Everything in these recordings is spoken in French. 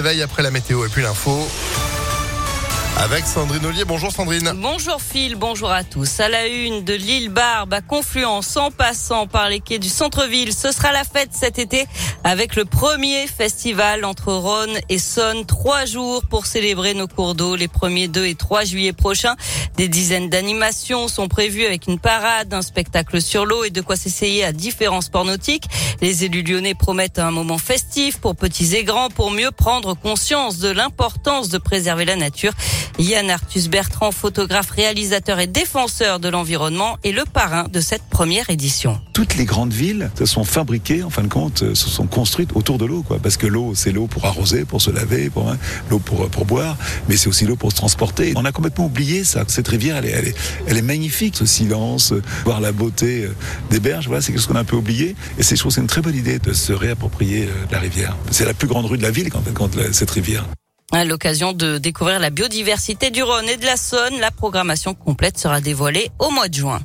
Veille après la météo et puis l'info. Avec Sandrine Ollier. Bonjour Sandrine. Bonjour Phil, bonjour à tous. À la une de l'île Barbe à Confluence, en passant par les quais du centre-ville, ce sera la fête cet été avec le premier festival entre Rhône et Saône. Trois jours pour célébrer nos cours d'eau les 1er, 2 et 3 juillet prochains. Des dizaines d'animations sont prévues avec une parade, un spectacle sur l'eau et de quoi s'essayer à différents sports nautiques. Les élus lyonnais promettent un moment festif pour petits et grands pour mieux prendre conscience de l'importance de préserver la nature. Yann Arthus Bertrand, photographe, réalisateur et défenseur de l'environnement, est le parrain de cette première édition. Toutes les grandes villes se sont fabriquées, en fin de compte, se sont construites autour de l'eau, quoi. Parce que l'eau, c'est l'eau pour arroser, pour se laver, pour hein, l'eau pour pour boire, mais c'est aussi l'eau pour se transporter. On a complètement oublié ça. Cette rivière, elle est, elle est, magnifique, ce silence, voir la beauté euh, des berges. Voilà, c'est quelque chose qu'on a un peu oublié. Et c'est, je trouve, c'est une très bonne idée de se réapproprier euh, la rivière. C'est la plus grande rue de la ville, quand, quand cette rivière. À l'occasion de découvrir la biodiversité du Rhône et de la Saône, la programmation complète sera dévoilée au mois de juin.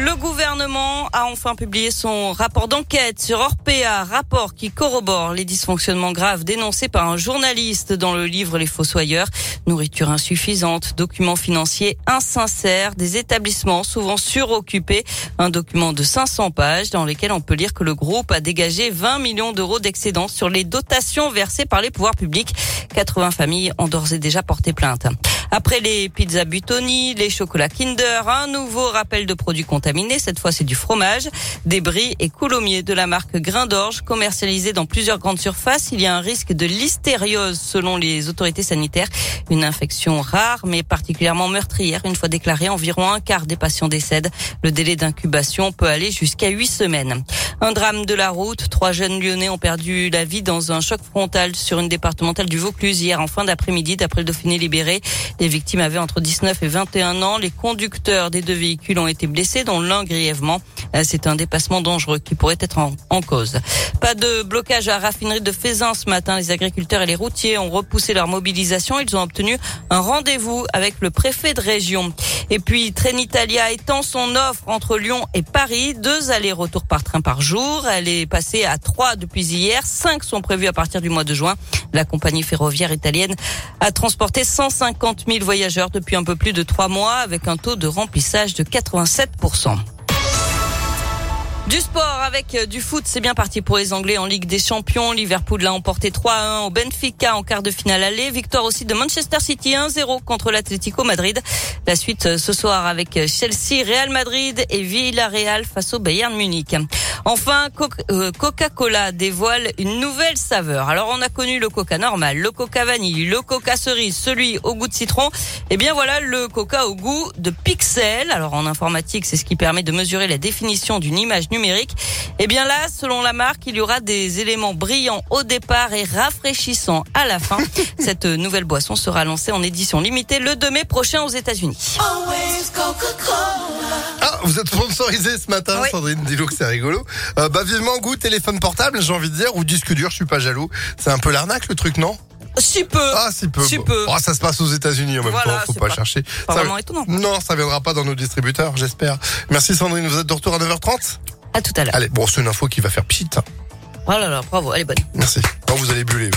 Le gouvernement a enfin publié son rapport d'enquête sur Orpea, rapport qui corrobore les dysfonctionnements graves dénoncés par un journaliste dans le livre Les Fossoyeurs. Nourriture insuffisante, documents financiers insincères, des établissements souvent suroccupés. Un document de 500 pages dans lequel on peut lire que le groupe a dégagé 20 millions d'euros d'excédents sur les dotations versées par les pouvoirs publics. 80 familles ont d'ores et déjà porté plainte. Après les pizzas Butoni, les chocolats Kinder, un nouveau rappel de produits contaminés. Cette fois, c'est du fromage, des bris et coulommiers de la marque Grain d'Orge, commercialisés dans plusieurs grandes surfaces. Il y a un risque de listériose selon les autorités sanitaires. Une infection rare, mais particulièrement meurtrière. Une fois déclarée, environ un quart des patients décèdent. Le délai d'incubation peut aller jusqu'à huit semaines. Un drame de la route. Trois jeunes lyonnais ont perdu la vie dans un choc frontal sur une départementale du Vaucluse hier en fin d'après-midi d'après le Dauphiné libéré. Les victimes avaient entre 19 et 21 ans. Les conducteurs des deux véhicules ont été blessés, dont l'un grièvement. Euh, c'est un dépassement dangereux qui pourrait être en, cause. Pas de blocage à la raffinerie de Faisin ce matin. Les agriculteurs et les routiers ont repoussé leur mobilisation. Ils ont obtenu un rendez-vous avec le préfet de région. Et puis Trenitalia étend son offre entre Lyon et Paris, deux allers-retours par train par jour. Elle est passée à trois depuis hier, cinq sont prévus à partir du mois de juin. La compagnie ferroviaire italienne a transporté 150 000 voyageurs depuis un peu plus de trois mois avec un taux de remplissage de 87 du sport avec euh, du foot, c'est bien parti pour les Anglais en Ligue des Champions. Liverpool l'a emporté 3-1 au Benfica en quart de finale aller. Victoire aussi de Manchester City 1-0 contre l'Atlético Madrid. La suite euh, ce soir avec euh, Chelsea, Real Madrid et Villarreal face au Bayern Munich. Enfin, Coca-Cola dévoile une nouvelle saveur. Alors on a connu le Coca normal, le Coca vanille, le Coca cerise, celui au goût de citron. Et eh bien voilà le Coca au goût de pixel. Alors en informatique, c'est ce qui permet de mesurer la définition d'une image numérique. Et eh bien là, selon la marque, il y aura des éléments brillants au départ et rafraîchissants à la fin. Cette nouvelle boisson sera lancée en édition limitée le 2 mai prochain aux États-Unis. Ah, vous êtes sponsorisé ce matin, Sandrine. Dis-le que c'est rigolo. Euh, bah, vivement goût téléphone portable, j'ai envie de dire, ou disque dur, je suis pas jaloux. C'est un peu l'arnaque, le truc, non? Si peu. Ah, si peu. Si peu. Oh, ça se passe aux États-unis en même temps, faut pas, chercher. Pas vraiment étonnant. Non, ça viendra pas dans nos distributeurs, j'espère. Merci Sandrine, vous êtes de retour à 9h30 à tout à l'heure. Allez, bon, c'est une info qui va faire pchit. Hein. Oh là là, bravo, elle est bonne. Merci. Bon, vous allez buller.